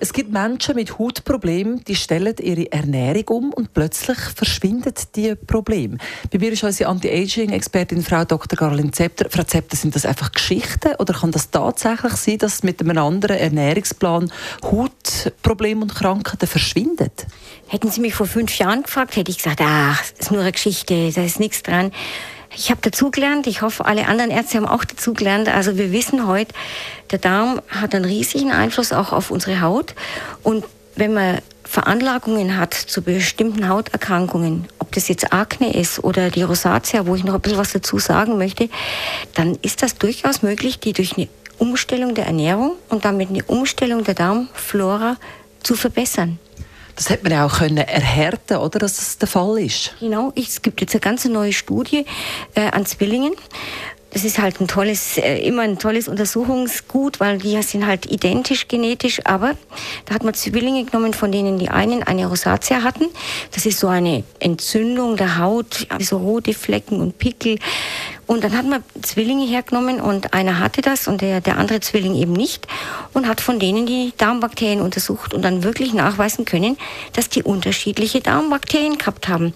es gibt Menschen mit Hautproblemen, die stellen ihre Ernährung um und plötzlich verschwindet die Problem. Bei mir ist unsere Anti-Aging-Expertin Frau Dr. Caroline Zepter. Frau Zepter, sind das einfach Geschichten oder kann das tatsächlich sein, dass mit einem anderen Ernährungsplan Hautprobleme und Krankheiten verschwinden? Hätten Sie mich vor fünf Jahren gefragt, hätte ich gesagt, ach, das ist nur eine Geschichte, da ist nichts dran. Ich habe dazugelernt, ich hoffe, alle anderen Ärzte haben auch dazugelernt. Also wir wissen heute, der Darm hat einen riesigen Einfluss auch auf unsere Haut. Und wenn man Veranlagungen hat zu bestimmten Hauterkrankungen, ob das jetzt Akne ist oder die Rosatia, wo ich noch ein bisschen was dazu sagen möchte, dann ist das durchaus möglich, die durch eine Umstellung der Ernährung und damit eine Umstellung der Darmflora zu verbessern. Das hätte man auch können erhärten, oder, dass das der Fall ist. Genau, es gibt jetzt eine ganz neue Studie äh, an Zwillingen. Das ist halt ein tolles, äh, immer ein tolles Untersuchungsgut, weil die sind halt identisch genetisch, aber da hat man Zwillinge genommen, von denen die einen eine Rosatia hatten. Das ist so eine Entzündung der Haut, so rote Flecken und Pickel. Und dann hat man Zwillinge hergenommen und einer hatte das und der, der andere Zwilling eben nicht und hat von denen die Darmbakterien untersucht und dann wirklich nachweisen können, dass die unterschiedliche Darmbakterien gehabt haben.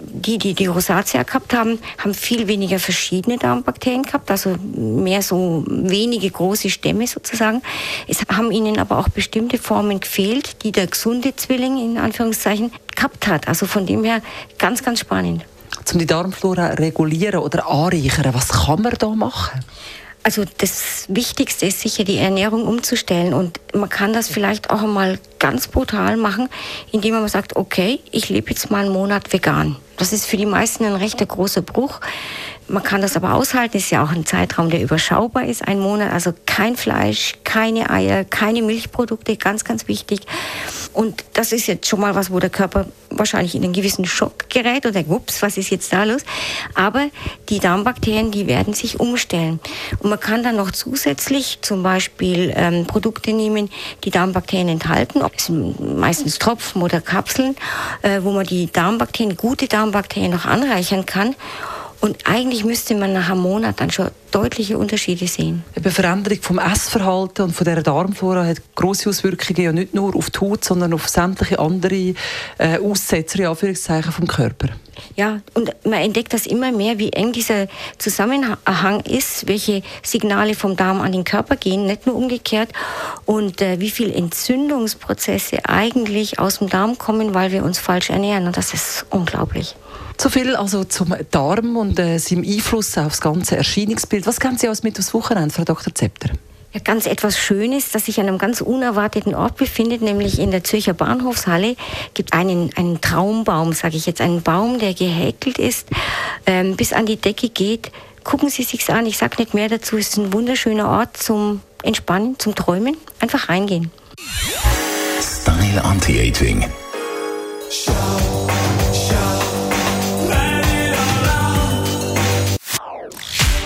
Die, die die Rosatia gehabt haben, haben viel weniger verschiedene Darmbakterien gehabt, also mehr so wenige große Stämme sozusagen. Es haben ihnen aber auch bestimmte Formen gefehlt, die der gesunde Zwilling in Anführungszeichen gehabt hat. Also von dem her ganz, ganz spannend um die Darmflora regulieren oder anreichern? Was kann man da machen? Also das Wichtigste ist sicher die Ernährung umzustellen und man kann das vielleicht auch einmal ganz brutal machen, indem man sagt, okay, ich lebe jetzt mal einen Monat vegan. Das ist für die meisten ein recht großer Bruch. Man kann das aber aushalten, ist ja auch ein Zeitraum, der überschaubar ist, ein Monat. Also kein Fleisch, keine Eier, keine Milchprodukte, ganz, ganz wichtig. Und das ist jetzt schon mal was, wo der Körper wahrscheinlich in einen gewissen Schock gerät denkt, ups, was ist jetzt da los? Aber die Darmbakterien, die werden sich umstellen. Und man kann dann noch zusätzlich zum Beispiel ähm, Produkte nehmen, die Darmbakterien enthalten. Das sind meistens Tropfen oder Kapseln, äh, wo man die Darmbakterien, gute Darmbakterien noch anreichern kann. Und eigentlich müsste man nach einem Monat dann schon deutliche Unterschiede sehen. Die Veränderung vom Essverhalten und von der Darmflora hat große Auswirkungen ja nicht nur auf die Haut, sondern auf sämtliche andere äh, Aussetzer Anführungszeichen vom Körper. Ja, und man entdeckt das immer mehr, wie eng dieser Zusammenhang ist, welche Signale vom Darm an den Körper gehen, nicht nur umgekehrt, und äh, wie viele Entzündungsprozesse eigentlich aus dem Darm kommen, weil wir uns falsch ernähren. Und das ist unglaublich. So viel also zum Darm und äh, seinem Einfluss auf das ganze Erscheinungsbild. Was kennen Sie aus mit aufs Wochenende, Frau Dr. Zepter? Ja, ganz etwas Schönes, das sich an einem ganz unerwarteten Ort befindet, nämlich in der Zürcher Bahnhofshalle gibt einen einen Traumbaum, sage ich jetzt, einen Baum, der gehäkelt ist, ähm, bis an die Decke geht. Gucken Sie sich's an. Ich sage nicht mehr dazu. Es ist ein wunderschöner Ort zum Entspannen, zum Träumen. Einfach reingehen. Style Anti-Aging.